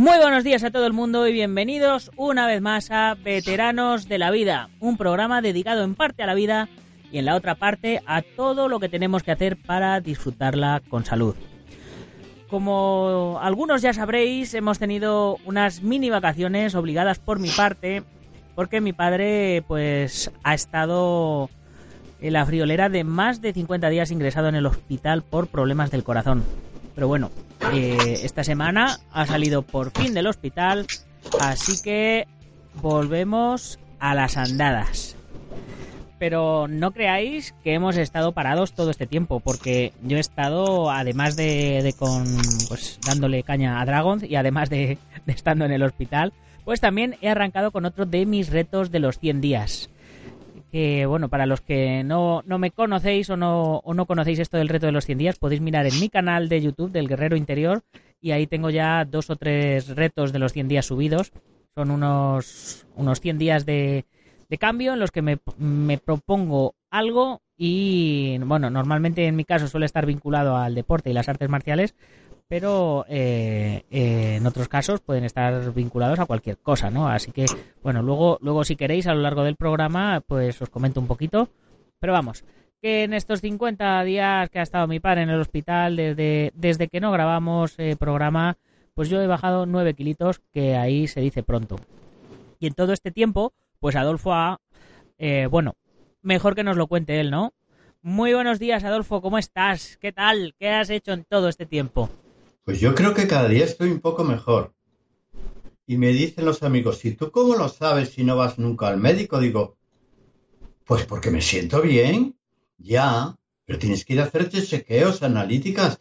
Muy buenos días a todo el mundo y bienvenidos una vez más a Veteranos de la Vida, un programa dedicado en parte a la vida y en la otra parte a todo lo que tenemos que hacer para disfrutarla con salud. Como algunos ya sabréis, hemos tenido unas mini vacaciones obligadas por mi parte, porque mi padre pues ha estado en la friolera de más de 50 días ingresado en el hospital por problemas del corazón. Pero bueno, eh, esta semana ha salido por fin del hospital, así que volvemos a las andadas. Pero no creáis que hemos estado parados todo este tiempo, porque yo he estado, además de, con, pues dándole caña a Dragon y además de, de estando en el hospital, pues también he arrancado con otro de mis retos de los 100 días que bueno, para los que no, no me conocéis o no, o no conocéis esto del reto de los 100 días, podéis mirar en mi canal de YouTube del Guerrero Interior y ahí tengo ya dos o tres retos de los 100 días subidos. Son unos, unos 100 días de, de cambio en los que me, me propongo algo y bueno, normalmente en mi caso suele estar vinculado al deporte y las artes marciales, pero eh, eh, en otros casos pueden estar vinculados a cualquier cosa, ¿no? Así que, bueno, luego, luego si queréis a lo largo del programa, pues os comento un poquito. Pero vamos, que en estos 50 días que ha estado mi padre en el hospital, desde, desde que no grabamos eh, programa, pues yo he bajado 9 kilitos, que ahí se dice pronto. Y en todo este tiempo, pues Adolfo ha, bueno, mejor que nos lo cuente él, ¿no? Muy buenos días, Adolfo, ¿cómo estás? ¿Qué tal? ¿Qué has hecho en todo este tiempo? Pues yo creo que cada día estoy un poco mejor. Y me dicen los amigos, ¿y tú cómo lo sabes si no vas nunca al médico? Digo, pues porque me siento bien, ya, pero tienes que ir a hacerte chequeos, analíticas,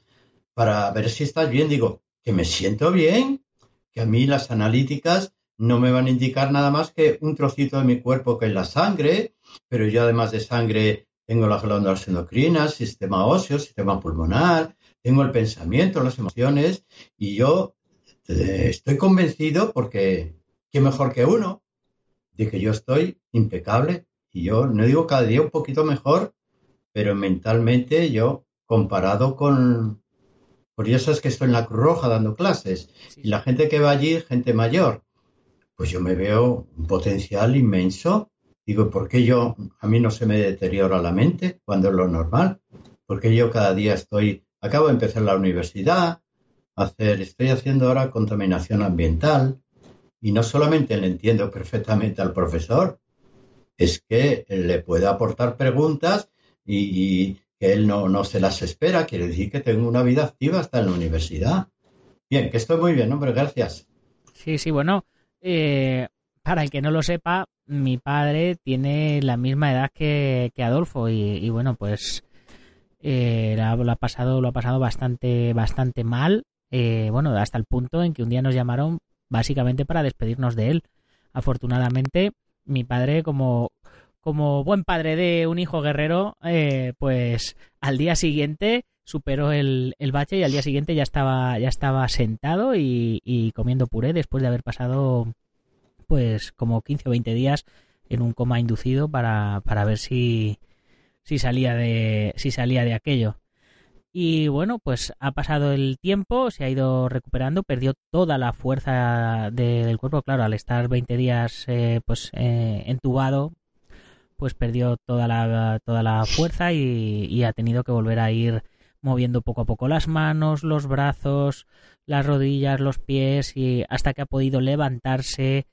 para ver si estás bien. Digo, que me siento bien, que a mí las analíticas no me van a indicar nada más que un trocito de mi cuerpo que es la sangre, pero yo además de sangre tengo las glándulas endocrinas, sistema óseo, sistema pulmonar, tengo el pensamiento, las emociones, y yo eh, estoy convencido porque qué mejor que uno, de que yo estoy impecable, y yo no digo cada día un poquito mejor, pero mentalmente yo comparado con, por eso es que estoy en la Cruz Roja dando clases, y la gente que va allí, gente mayor, pues yo me veo un potencial inmenso. Digo, ¿por qué yo, a mí no se me deteriora la mente cuando es lo normal? Porque yo cada día estoy Acabo de empezar la universidad, hacer, estoy haciendo ahora contaminación ambiental y no solamente le entiendo perfectamente al profesor, es que le puedo aportar preguntas y, que él no, no, se las espera. Quiere decir que tengo una vida activa hasta en la universidad. Bien, que estoy muy bien, hombre, gracias. Sí, sí, bueno, eh, para el que no lo sepa, mi padre tiene la misma edad que, Adolfo y, bueno, pues eh, lo, ha pasado, lo ha pasado bastante, bastante mal. Eh, bueno, hasta el punto en que un día nos llamaron básicamente para despedirnos de él. Afortunadamente, mi padre, como, como buen padre de un hijo guerrero, eh, pues al día siguiente superó el, el, bache y al día siguiente ya estaba, ya estaba sentado y, y, comiendo puré después de haber pasado pues como 15 o 20 días en un coma inducido para, para ver si, si salía de, si salía de aquello. Y bueno, pues ha pasado el tiempo, se ha ido recuperando, perdió toda la fuerza del cuerpo, claro, al estar 20 días eh, pues eh, entubado, pues perdió toda la, toda la fuerza y, y, ha tenido que volver a ir moviendo poco a poco las manos, los brazos, las rodillas, los pies y hasta que ha podido levantarse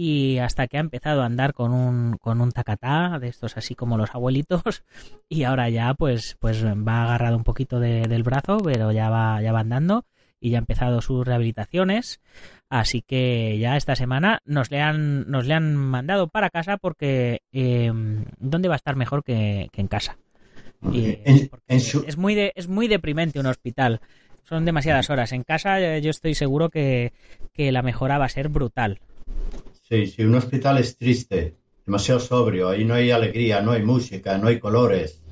y hasta que ha empezado a andar con un, con un tacatá, de estos así como los abuelitos, y ahora ya pues, pues va agarrado un poquito del brazo, pero ya va, ya va andando y ya ha empezado sus rehabilitaciones. Así que ya esta semana nos le han, nos le han mandado para casa porque eh, ¿dónde va a estar mejor que, en casa? es, muy de, es muy deprimente un hospital. Son demasiadas horas. En casa eh, yo estoy seguro que, que la mejora va a ser brutal. Sí, sí, un hospital es triste, demasiado sobrio, ahí no hay alegría, no hay música, no hay colores.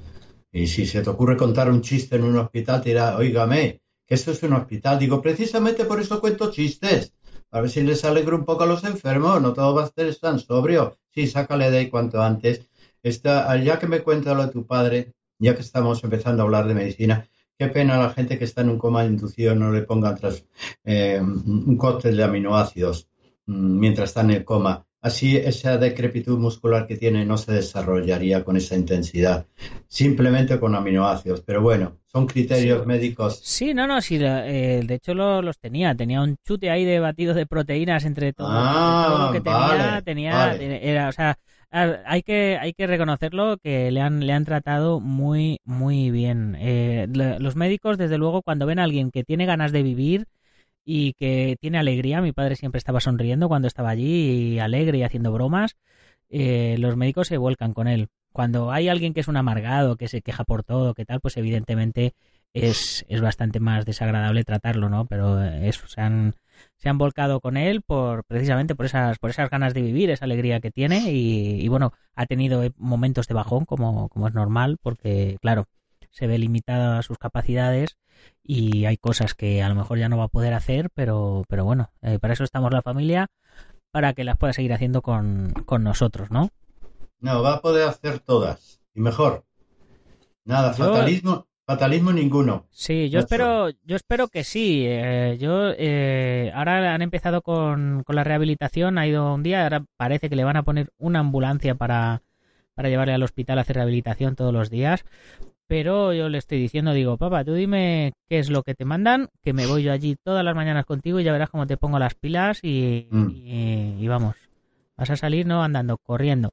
Y si se te ocurre contar un chiste en un hospital, te dirá, oígame, que esto es un hospital. Digo, precisamente por eso cuento chistes. A ver si les alegro un poco a los enfermos, no todo va a ser tan sobrio. Sí, sácale de ahí cuanto antes. Está, ya que me cuenta lo de tu padre, ya que estamos empezando a hablar de medicina, qué pena la gente que está en un coma inducido no le pongan tras, eh, un cóctel de aminoácidos mientras está en el coma. Así esa decrepitud muscular que tiene no se desarrollaría con esa intensidad, simplemente con aminoácidos. Pero bueno, son criterios médicos. Sí, no, no, sí, eh, de hecho los tenía. Tenía un chute ahí de batidos de proteínas entre todo, ah, lo que tenía. tenía era, o sea, hay que, hay que reconocerlo que le han, le han tratado muy, muy bien. Eh, los médicos, desde luego, cuando ven a alguien que tiene ganas de vivir, y que tiene alegría. Mi padre siempre estaba sonriendo cuando estaba allí y alegre y haciendo bromas. Eh, los médicos se vuelcan con él. Cuando hay alguien que es un amargado, que se queja por todo, que tal, pues evidentemente es, es bastante más desagradable tratarlo, ¿no? Pero se han, se han volcado con él por precisamente por esas, por esas ganas de vivir, esa alegría que tiene y, y bueno, ha tenido momentos de bajón como, como es normal, porque claro, se ve limitada a sus capacidades y hay cosas que a lo mejor ya no va a poder hacer, pero, pero bueno, eh, para eso estamos la familia, para que las pueda seguir haciendo con, nosotros, ¿no? No, va a poder hacer todas y mejor. Nada, fatalismo, fatalismo ninguno. Sí, yo espero, yo espero que sí. Eh, yo eh, ahora han empezado con, con la rehabilitación, ha ido un día, ahora parece que le van a poner una ambulancia para para llevarle al hospital a hacer rehabilitación todos los días. Pero yo le estoy diciendo, digo, papá, tú dime qué es lo que te mandan, que me voy yo allí todas las mañanas contigo y ya verás cómo te pongo las pilas y, mm. vamos, vas a salir no andando, corriendo.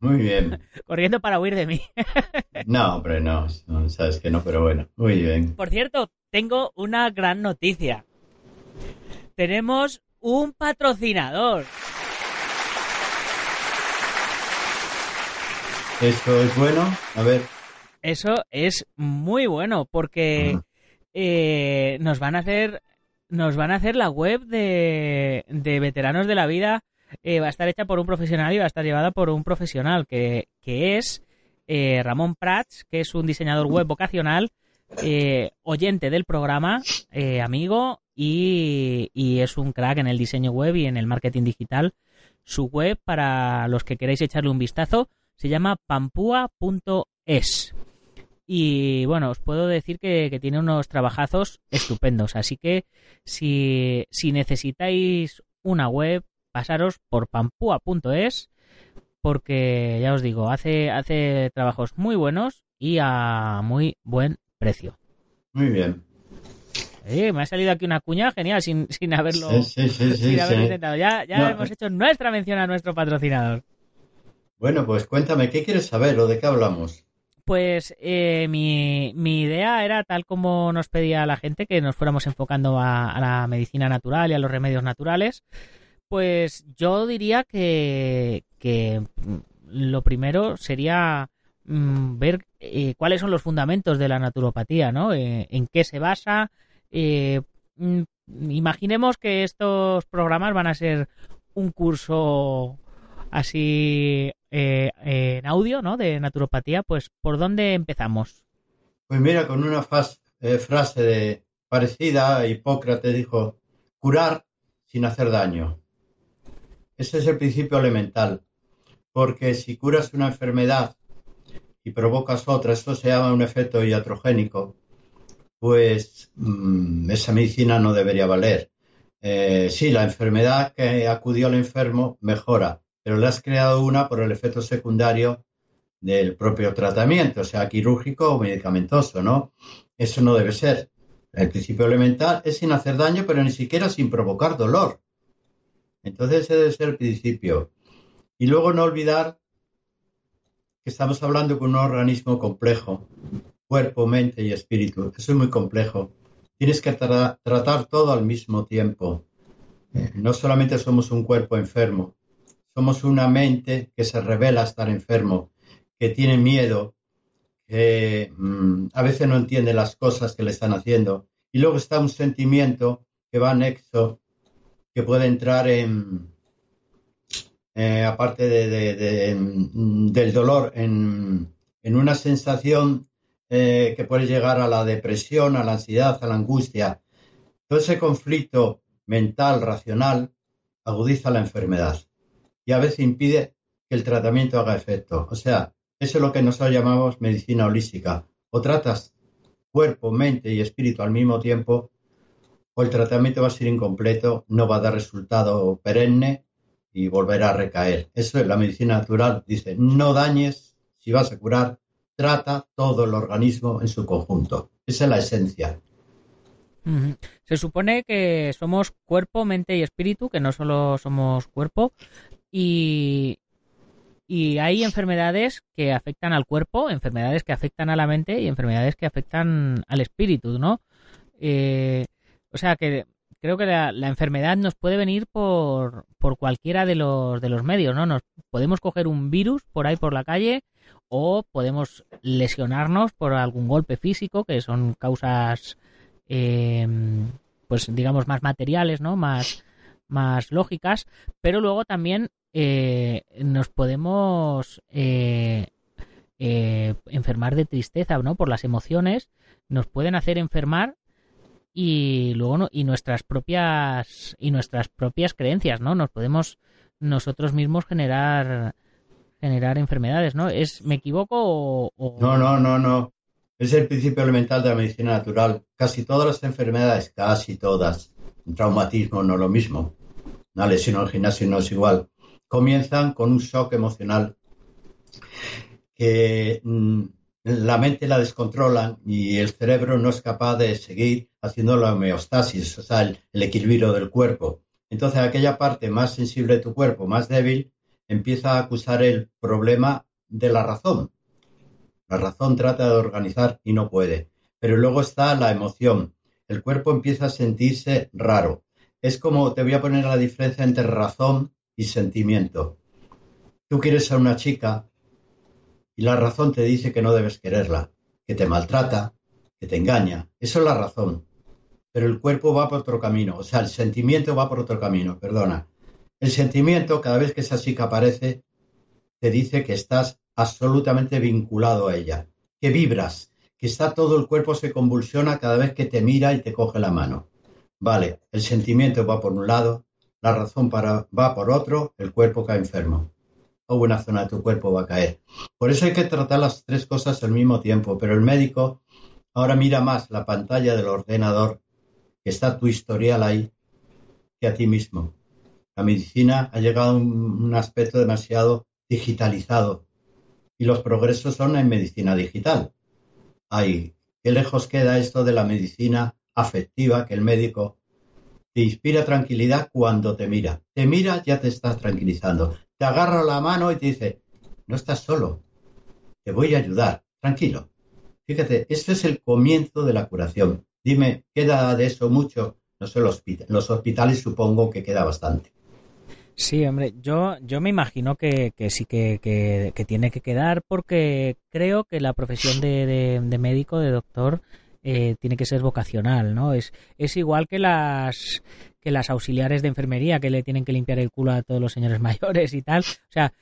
Muy bien. corriendo para huir de mí. no, hombre, no, no, sabes que no, pero bueno, muy bien. Por cierto, tengo una gran noticia. Tenemos un patrocinador. Eso es bueno. A ver. Eso es muy bueno porque eh, nos van a hacer nos van a hacer la web de, de veteranos de la vida eh, va a estar hecha por un profesional y va a estar llevada por un profesional que, que es eh, Ramón Prats, que es un diseñador web vocacional, oyente del programa, amigo y, y, es un crack en el diseño web y en el marketing digital. Su web, para los que queráis echarle un vistazo, se llama pampua.es. Y bueno, os puedo decir que, tiene unos trabajazos estupendos. Así que si, si necesitáis una web, pasaros por pampua.es porque ya os digo, hace, hace trabajos muy buenos y a muy buen precio. Muy bien. me ha salido aquí una cuña genial sin, sin haberlo, sin haberlo intentado. Ya, ya hemos hecho nuestra mención a nuestro patrocinador. Bueno, pues cuéntame, ¿qué quieres saber o de qué hablamos? Pues eh, mi, idea era, tal como nos pedía la gente, que nos fuéramos enfocando a, la medicina natural y a los remedios naturales. Pues yo diría que, mm, lo primero sería mm, ver eh, cuáles son los fundamentos de la naturopatía, ¿no? Eh, en qué se basa. Mm, imaginemos que estos programas van a ser un curso así eh, en audio, ¿no? De naturopatía, pues ¿por dónde empezamos? Pues mira, con una eh, frase de, parecida, Hipócrates dijo, curar sin hacer daño. Ese es el principio elemental, porque si curas una enfermedad y provocas otra, esto se llama un efecto iatrogénico, pues mm, esa medicina no debería valer. Eh, sí, la enfermedad que acudió al enfermo mejora, pero le has creado una por el efecto secundario del propio tratamiento, sea quirúrgico o medicamentoso, ¿no? Eso no debe ser. El principio elemental es sin hacer daño, pero ni siquiera sin provocar dolor. Entonces ese debe ser el principio. Y luego no olvidar que estamos hablando con un organismo complejo, cuerpo, mente y espíritu. Eso es muy complejo. Tienes que tratar todo al mismo tiempo. No solamente somos un cuerpo enfermo, somos una mente que se revela estar enfermo, que tiene miedo, que mm, a veces no entiende las cosas que le están haciendo. Y luego está un sentimiento que va anexo, que puede entrar en, eh, aparte de, del dolor, en, una sensación eh, que puede llegar a la depresión, a la ansiedad, a la angustia. Todo ese conflicto mental, racional, agudiza la enfermedad y a veces impide que el tratamiento haga efecto. O sea, eso es lo que nosotros llamamos medicina holística. O tratas cuerpo, mente y espíritu al mismo tiempo, o el tratamiento va a ser incompleto, no va a dar resultado perenne y volverá a recaer. Eso es la medicina natural. Dice, no dañes, si vas a curar, trata todo el organismo en su conjunto. Esa es la esencia. Se supone que somos cuerpo, mente y espíritu, que no solo somos cuerpo, y, y hay enfermedades que afectan al cuerpo, enfermedades que afectan a la mente y enfermedades que afectan al espíritu, ¿no? Eh, o sea que creo que la, enfermedad nos puede venir por, por cualquiera de los, de los medios, ¿no? Nos podemos coger un virus por ahí por la calle o podemos lesionarnos por algún golpe físico, que son causas, eh, pues digamos, más materiales, ¿no? Más, más lógicas, pero luego también eh, nos podemos eh, eh, enfermar de tristeza, ¿no? Por las emociones, nos pueden hacer enfermar y luego y nuestras propias y nuestras propias creencias, ¿no? Nos podemos nosotros mismos generar generar enfermedades, ¿no? Es me equivoco o, no no no no es el principio elemental de la medicina natural. Casi todas las enfermedades, casi todas, un traumatismo no es lo mismo, una lesión al gimnasio no es igual comienzan con un shock emocional que mm, la mente la descontrolan y el cerebro no es capaz de seguir haciendo la homeostasis, o sea, el, equilibrio del cuerpo. Entonces aquella parte más sensible de tu cuerpo, más débil, empieza a acusar el problema de la razón. La razón trata de organizar y no puede. Pero luego está la emoción. El cuerpo empieza a sentirse raro. Es como, te voy a poner la diferencia entre razón y sentimiento. Tú quieres a una chica y la razón te dice que no debes quererla, que te maltrata, que te engaña. Eso es la razón. Pero el cuerpo va por otro camino, o sea, el sentimiento va por otro camino, perdona. El sentimiento, cada vez que esa chica aparece, te dice que estás absolutamente vinculado a ella, que vibras, que está todo el cuerpo se convulsiona cada vez que te mira y te coge la mano. Vale, el sentimiento va por un lado, la razón para, va por otro, el cuerpo cae enfermo. O una zona de tu cuerpo va a caer. Por eso hay que tratar las tres cosas al mismo tiempo, pero el médico ahora mira más la pantalla del ordenador, que está tu historial ahí, que a ti mismo. La medicina ha llegado a un, aspecto demasiado digitalizado y los progresos son en medicina digital. Ay, qué lejos queda esto de la medicina afectiva que el médico te inspira tranquilidad cuando te mira. Te mira, ya te estás tranquilizando. Te agarra la mano y te dice, no estás solo, te voy a ayudar, tranquilo. Fíjate, este es el comienzo de la curación. Dime, ¿queda de eso mucho? No sé, los, hospitales supongo que queda bastante. Sí, hombre, yo, yo me imagino que, sí que, tiene que quedar porque creo que la profesión de médico, de doctor, eh, tiene que ser vocacional, ¿no? Es, es igual que las que las auxiliares de enfermería que le tienen que limpiar el culo a todos los señores mayores y tal. O sea,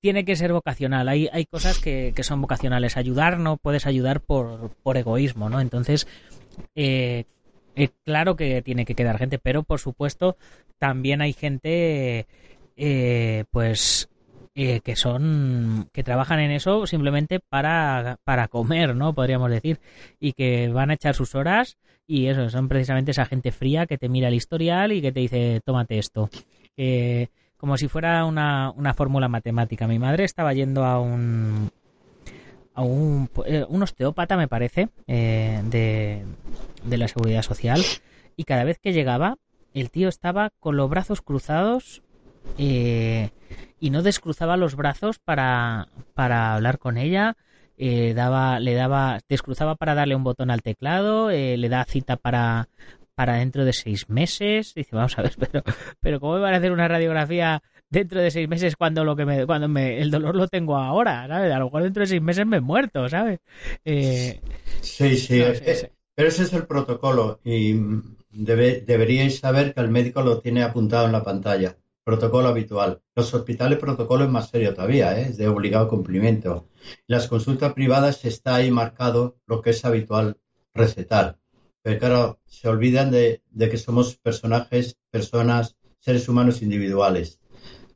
tiene que ser vocacional. Hay, hay cosas que, que son vocacionales. Ayudar no puedes ayudar por, por egoísmo, ¿no? Entonces, eh, eh, claro que tiene que quedar gente, pero por supuesto también hay gente, pues eh, que son que trabajan en eso simplemente para, para comer, ¿no? Podríamos decir, y que van a echar sus horas y eso, son precisamente esa gente fría que te mira el historial y que te dice, tómate esto. como si fuera una, una fórmula matemática. Mi madre estaba yendo a un a un, eh, un osteópata, me parece, eh, de, de la seguridad social, y cada vez que llegaba, el tío estaba con los brazos cruzados eh, y no descruzaba los brazos para, para hablar con ella. Eh, daba, le daba, descruzaba para darle un botón al teclado, eh, le da cita para, para dentro de seis meses. Dice, vamos a ver, pero, pero ¿cómo me van a hacer una radiografía dentro de seis meses cuando lo que me, cuando me, el dolor lo tengo ahora, ¿sabes? A lo mejor dentro de seis meses me he muerto, ¿sabes? Eh, sí, sí, pero ese es el protocolo y deberíais saber que el médico lo tiene apuntado en la pantalla. Protocolo habitual. Los hospitales protocolo es más serio todavía, ¿eh? es de obligado cumplimiento. Las consultas privadas está ahí marcado lo que es habitual recetar. Pero claro, se olvidan de, de que somos personajes, personas, seres humanos individuales.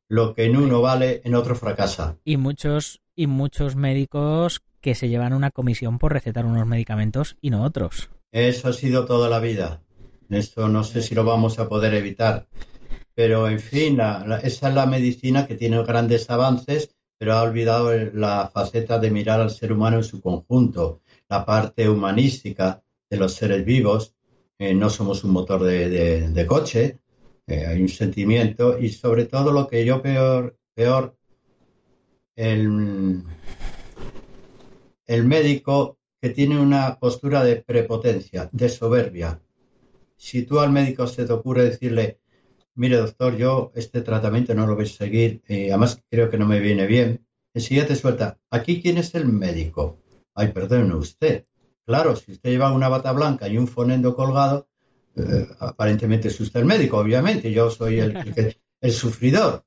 Lo que en uno vale, en otro fracasa. Y muchos, y muchos médicos que se llevan una comisión por recetar unos medicamentos y no otros. Eso ha sido toda la vida. Esto no sé si lo vamos a poder evitar. Pero, en fin, esa es la medicina que tiene grandes avances, pero ha olvidado la faceta de mirar al ser humano en su conjunto, la parte humanística de los seres vivos. Eh, no somos un motor de, coche, eh, hay un sentimiento y sobre todo lo que yo peor, peor el, el médico que tiene una postura de prepotencia, de soberbia. Si tú al médico se te ocurre decirle, mire doctor, yo este tratamiento no lo voy a seguir, y además creo que no me viene bien, enseguida te suelta, aquí quién es el médico. Ay, perdone usted. Claro, si usted lleva una bata blanca y un fonendo colgado, eh, aparentemente es usted el médico, obviamente, yo soy el, el, sufridor.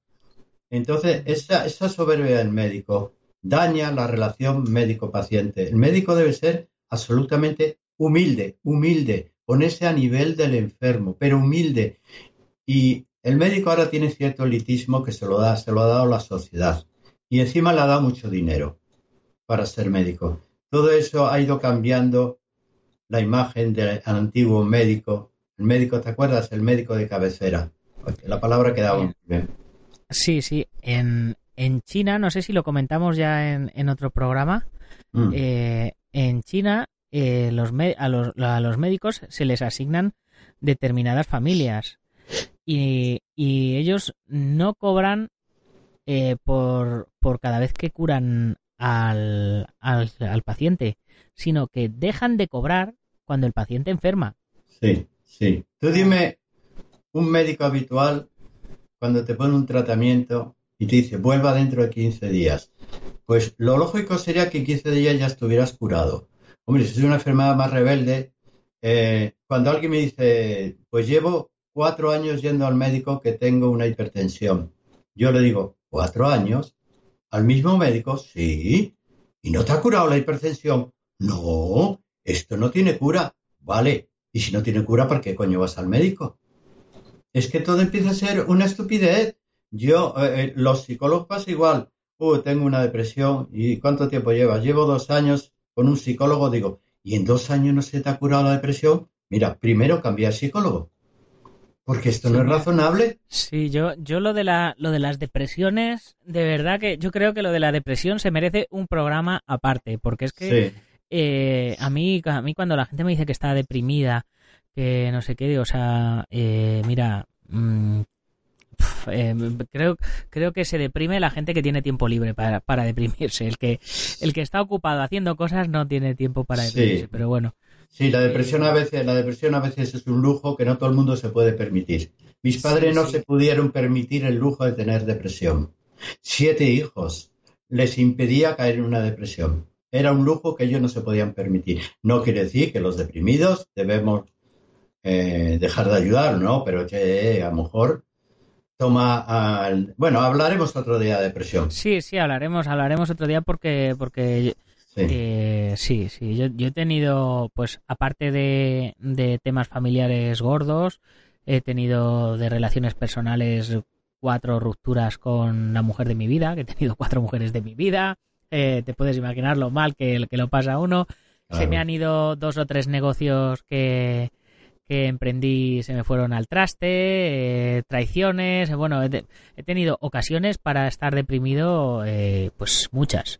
Entonces, esa, esa soberbia del médico daña la relación médico-paciente. El médico debe ser absolutamente humilde, humilde, ponerse a nivel del enfermo, pero humilde. Y el médico ahora tiene cierto elitismo que se lo da, se lo ha dado la sociedad. Y encima le ha dado mucho dinero para ser médico. Todo eso ha ido cambiando la imagen del antiguo médico. El médico, ¿te acuerdas? El médico de cabecera. La palabra quedaba muy bien. Sí, sí. En, en China, no sé si lo comentamos ya en, otro programa, mm. eh, en China eh, los a, los, a los médicos se les asignan determinadas familias y, ellos no cobran eh, por, por cada vez que curan al, al, paciente, sino que dejan de cobrar cuando el paciente enferma. Sí, sí. Tú dime un médico habitual cuando te pone un tratamiento y te dice vuelva dentro de 15 días. Pues lo lógico sería que en 15 días ya estuvieras curado. Hombre, si es una enfermedad más rebelde, eh, cuando alguien me dice, pues llevo cuatro años yendo al médico que tengo una hipertensión. Yo le digo, ¿cuatro años? ¿Al mismo médico? Sí. ¿Y no te ha curado la hipertensión? No, esto no tiene cura. Vale. ¿Y si no tiene cura, por qué coño vas al médico? Es que todo empieza a ser una estupidez. Yo, eh, eh, los psicólogos igual. Uh, tengo una depresión. ¿Y cuánto tiempo llevas? Llevo dos años con un psicólogo. Digo, ¿y en dos años no se te ha curado la depresión? Mira, primero cambia psicólogo. Porque esto no es razonable. Sí, yo, yo lo de la, lo de las depresiones, de verdad que yo creo que lo de la depresión se merece un programa aparte, porque es que eh, a mí, a mí cuando la gente me dice que está deprimida, que no sé qué, o sea, eh, mira, mm, eh, creo, creo que se deprime la gente que tiene tiempo libre para, para deprimirse. El que, el que está ocupado haciendo cosas no tiene tiempo para deprimirse, pero bueno. Sí, la depresión a veces, la depresión a veces es un lujo que no todo el mundo se puede permitir. Mis padres no se pudieron permitir el lujo de tener depresión. Siete hijos les impedía caer en una depresión. Era un lujo que ellos no se podían permitir. No quiere decir que los deprimidos debemos eh, dejar de ayudar, ¿no? Pero que a lo mejor toma al... Bueno, hablaremos otro día de depresión. Sí, sí, hablaremos, hablaremos otro día porque, porque eh, sí, sí. Yo, he tenido, pues, aparte de, temas familiares gordos, he tenido de relaciones personales cuatro rupturas con la mujer de mi vida, que he tenido cuatro mujeres de mi vida. Eh, te puedes imaginar lo mal que, que lo pasa uno. Se me han ido dos o tres negocios que, que emprendí se me fueron al traste, eh, traiciones, bueno, he, tenido ocasiones para estar deprimido, eh, pues muchas,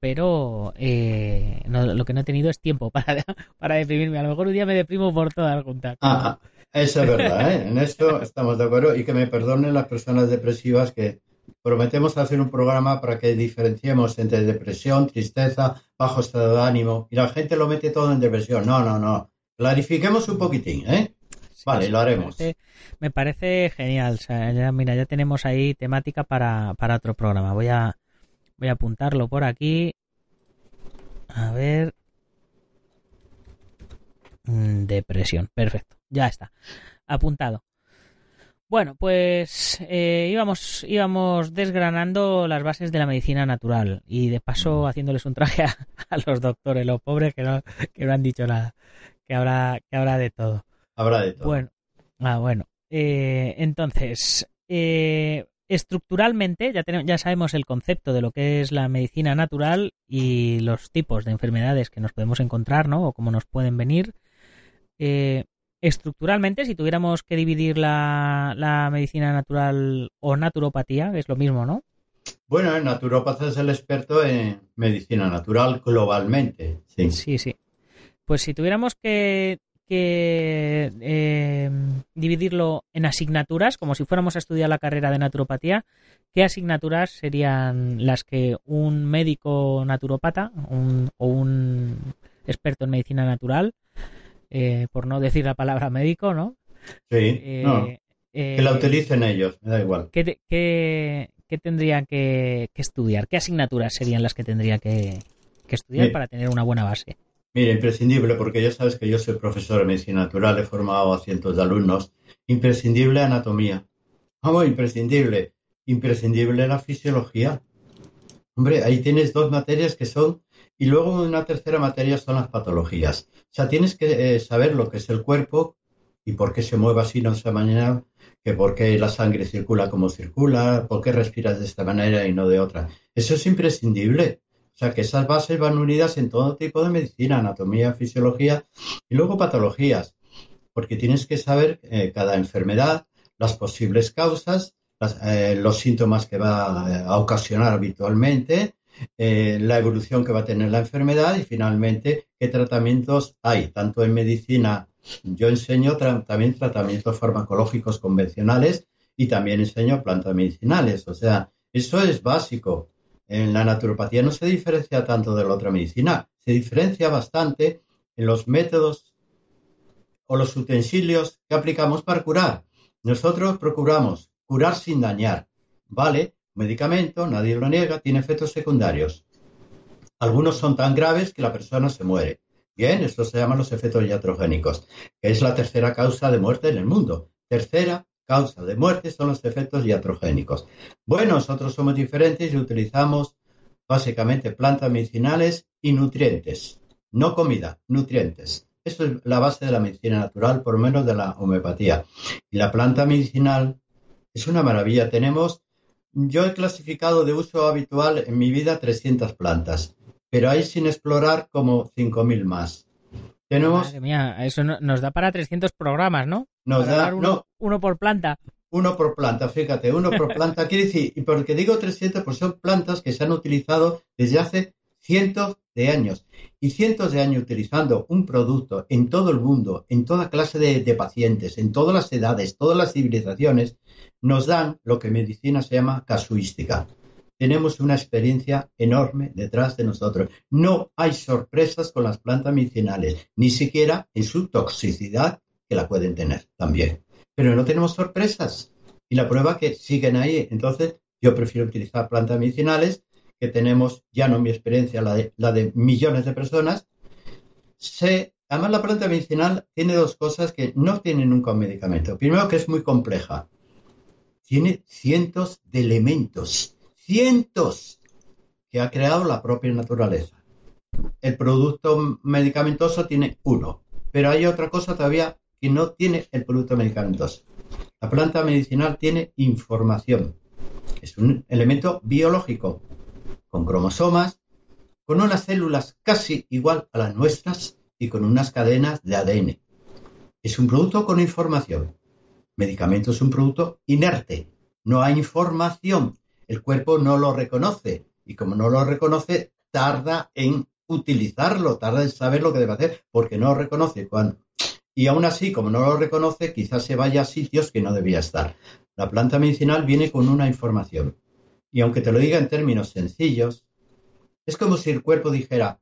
pero eh, lo que no he tenido es tiempo para, para deprimirme. A lo mejor un día me deprimo por todas juntas. Ah, Eso es verdad, ¿eh? en esto estamos de acuerdo y que me perdonen las personas depresivas que prometemos hacer un programa para que diferenciemos entre depresión, tristeza, bajo estado de ánimo y la gente lo mete todo en depresión. No, no, no. Clarifiquemos un poquitín, ¿eh? vale, lo haremos. Me parece, genial. ya, mira, ya tenemos ahí temática para, para otro programa. Voy a, voy a apuntarlo por aquí. A ver. Mm, depresión. Perfecto. Ya está. Apuntado. Bueno, pues eh, íbamos, íbamos desgranando las bases de la medicina natural y de paso haciéndoles un traje a, los doctores, los pobres que no, que no han dicho nada, que habrá, que habrá de todo. Habrá de todo. Bueno, ah, bueno. Eh, entonces, eh, estructuralmente ya, tenemos, ya sabemos el concepto de lo que es la medicina natural y los tipos de enfermedades que nos podemos encontrar, ¿no? O cómo nos pueden venir. Eh, estructuralmente, si tuviéramos que dividir la, la, medicina natural o naturopatía, es lo mismo, ¿no? Bueno, el naturópata es el experto en medicina natural globalmente. Sí, sí. sí. Pues si tuviéramos que que eh, dividirlo en asignaturas, como si fuéramos a estudiar la carrera de naturopatía, ¿qué asignaturas serían las que un médico naturopata o un experto en medicina natural, eh, por no decir la palabra médico, ¿no? Sí, eh, que la utilicen ellos, me da igual. ¿Qué, qué, tendrían que, estudiar? ¿Qué asignaturas serían las que tendría que, estudiar para tener una buena base? Mira, imprescindible, porque ya sabes que yo soy profesor de medicina natural, he formado a cientos de alumnos. Imprescindible anatomía. Vamos, imprescindible. Imprescindible la fisiología. Hombre, ahí tienes dos materias que son, y luego una tercera materia son las patologías. O sea, tienes que eh, saber lo que es el cuerpo y por qué se mueve así, no de esa manera, que por qué la sangre circula como circula, por qué respiras de esta manera y no de otra. Eso es imprescindible. O sea que esas bases van unidas en todo tipo de medicina, anatomía, fisiología y luego patologías, porque tienes que saber eh, cada enfermedad, las posibles causas, eh, los síntomas que va eh, a ocasionar habitualmente, la evolución que va a tener la enfermedad y finalmente qué tratamientos hay, tanto en medicina. Yo enseño también tratamientos farmacológicos convencionales y también enseño plantas medicinales. O sea, eso es básico en la naturopatía no se diferencia tanto de la otra medicina, se diferencia bastante en los métodos o los utensilios que aplicamos para curar. Nosotros procuramos curar sin dañar, ¿vale? medicamento, nadie lo niega, tiene efectos secundarios. Algunos son tan graves que la persona se muere. Bien, estos se llaman los efectos iatrogénicos, que es la tercera causa de muerte en el mundo. Tercera causa de muerte son los efectos iatrogénicos. Bueno, nosotros somos diferentes y utilizamos básicamente plantas medicinales y nutrientes, no comida, nutrientes. Esto es la base de la medicina natural, por menos de la homeopatía. Y la planta medicinal es una maravilla. Tenemos, yo he clasificado de uso habitual en mi vida 300 plantas, pero hay sin explorar como 5.000 más. Tenemos... Madre mía, eso nos da para 300 programas, ¿no? Nos da uno, uno por planta. Uno por planta, fíjate, uno por planta. Quiere decir, y porque digo 300, pues son plantas que se han utilizado desde hace cientos de años. Y cientos de años utilizando un producto en todo el mundo, en toda clase de, de pacientes, en todas las edades, todas las civilizaciones, nos dan lo que en medicina se llama casuística tenemos una experiencia enorme detrás de nosotros. No hay sorpresas con las plantas medicinales, ni siquiera en su toxicidad, que la pueden tener también. Pero no tenemos sorpresas. Y la prueba que siguen ahí. Entonces, yo prefiero utilizar plantas medicinales, que tenemos, ya no mi experiencia, la de, la millones de personas. además, la planta medicinal tiene dos cosas que no tiene nunca un medicamento. Primero, que es muy compleja. Tiene cientos de elementos cientos que ha creado la propia naturaleza. El producto medicamentoso tiene uno, pero hay otra cosa todavía que no tiene el producto medicamentoso. La planta medicinal tiene información. Es un elemento biológico, con cromosomas, con unas células casi igual a las nuestras y con unas cadenas de ADN. Es un producto con información. Medicamento es un producto inerte. No hay información el cuerpo no lo reconoce y como no lo reconoce, tarda en utilizarlo, tarda en saber lo que debe hacer, porque no lo reconoce. Cuando Y aún así, como no lo reconoce, quizás se vaya a sitios que no debía estar. La planta medicinal viene con una información. Y aunque te lo diga en términos sencillos, es como si el cuerpo dijera,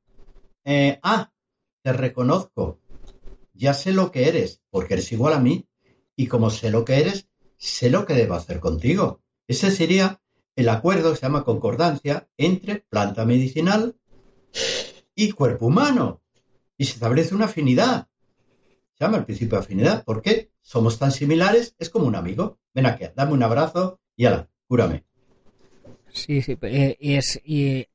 eh, ah, te reconozco, ya sé lo que eres, porque eres igual a mí, y como sé lo que eres, sé lo que debo hacer contigo. Ese sería el acuerdo se llama concordancia entre planta medicinal y cuerpo humano. Y se establece una afinidad. Se llama el principio de afinidad. ¿Por qué? Somos tan similares, es como un amigo. Ven aquí, dame un abrazo y ala, cúrame. Sí, sí, eh, y es, y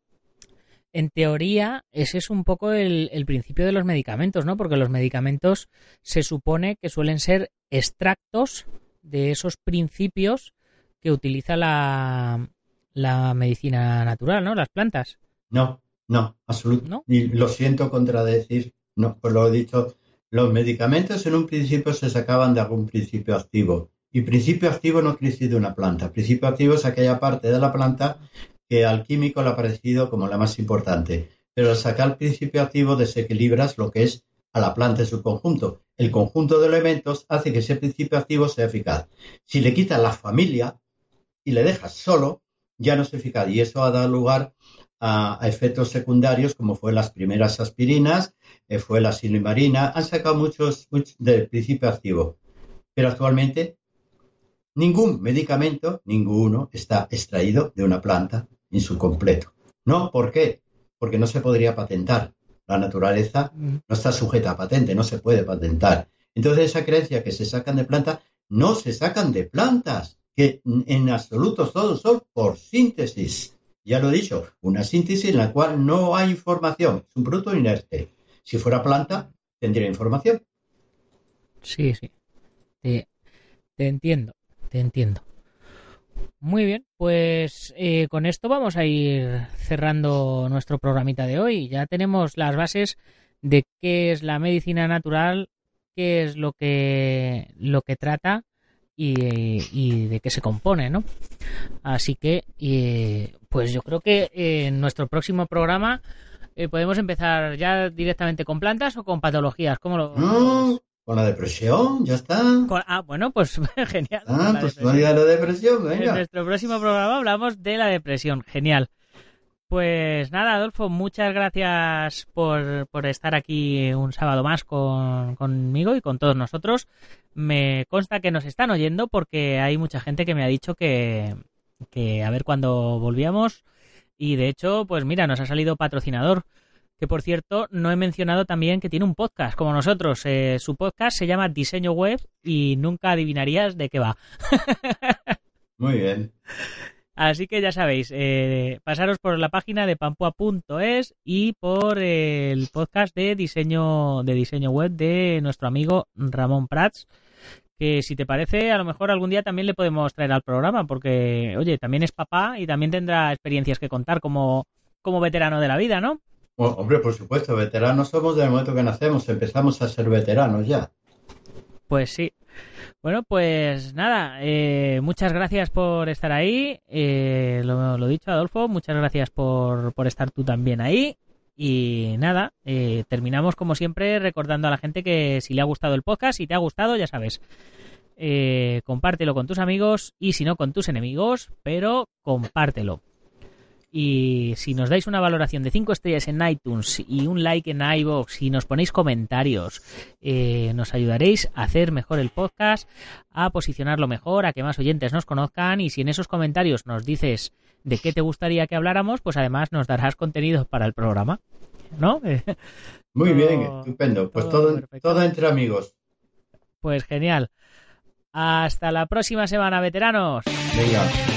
en teoría, ese es un poco el, principio de los medicamentos, ¿no? Porque los medicamentos se supone que suelen ser extractos de esos principios que utiliza la, la medicina natural, ¿no? Las plantas. No, no, absolutamente. Y lo siento contradecir, no, pues lo he dicho. Los medicamentos en un principio se sacaban de algún principio activo. Y principio activo no decir de una planta. Principio activo es aquella parte de la planta que al químico le ha parecido como la más importante. Pero al sacar el principio activo desequilibras lo que es a la planta en su conjunto. El conjunto de elementos hace que ese principio activo sea eficaz. Si le quitas la familia y le dejas solo, ya no es eficaz. Y eso ha dado lugar a, efectos secundarios como fue las primeras aspirinas, eh, fue la silimarina, han sacado muchos, muchos del principio activo. Pero actualmente ningún medicamento, ninguno, está extraído de una planta en su completo. ¿No? ¿Por qué? Porque no se podría patentar. La naturaleza no está sujeta a patente, no se puede patentar. Entonces esa creencia que se sacan de plantas, no se sacan de plantas, que en absoluto todos son por síntesis. Ya lo he dicho, una síntesis en la cual no hay información, es un producto inerte. Si fuera planta, tendría información. Sí, sí. te entiendo, te entiendo. Muy bien, pues eh, con esto vamos a ir cerrando nuestro programita de hoy. Ya tenemos las bases de qué es la medicina natural, qué es lo que, lo que trata y, de qué se compone, ¿no? Así que, pues yo creo que en nuestro próximo programa eh, podemos empezar ya directamente con plantas o con patologías. ¿Cómo lo, con la depresión, ya está. ah, bueno, pues genial. Ah, pues no la depresión, venga. En nuestro próximo programa hablamos de la depresión, genial. Pues nada, Adolfo, muchas gracias por, por estar aquí un sábado más con, conmigo y con todos nosotros. Me consta que nos están oyendo porque hay mucha gente que me ha dicho que, que a ver cuándo volvíamos. Y de hecho, pues mira, nos ha salido patrocinador que por cierto no he mencionado también que tiene un podcast como nosotros. Eh, su podcast se llama Diseño Web y nunca adivinarías de qué va. Muy bien. Así que ya sabéis, eh, pasaros por la página de pampua.es y por el podcast de diseño de diseño web de nuestro amigo Ramón Prats, que si te parece, a lo mejor algún día también le podemos traer al programa, porque, oye, también es papá y también tendrá experiencias que contar como, como veterano de la vida, ¿no? hombre, por supuesto, veteranos somos del momento que nacemos, empezamos a ser veteranos ya. Pues sí. Bueno, pues nada, eh, muchas gracias por estar ahí. Eh, lo, dicho, Adolfo, muchas gracias por, por estar tú también ahí. Y nada, eh, terminamos como siempre recordando a la gente que si le ha gustado el podcast, si te ha gustado, ya sabes, compártelo con tus amigos y si no con tus enemigos, pero compártelo. Y si nos dais una valoración de 5 estrellas en iTunes y un like en iVoox y nos ponéis comentarios, eh, nos ayudaréis a hacer mejor el podcast, a posicionarlo mejor, a que más oyentes nos conozcan. Y si en esos comentarios nos dices de qué te gustaría que habláramos, pues además nos darás contenido para el programa. ¿No? Muy bien, estupendo. Pues todo, todo entre amigos. Pues genial. Hasta la próxima semana, veteranos. Venga.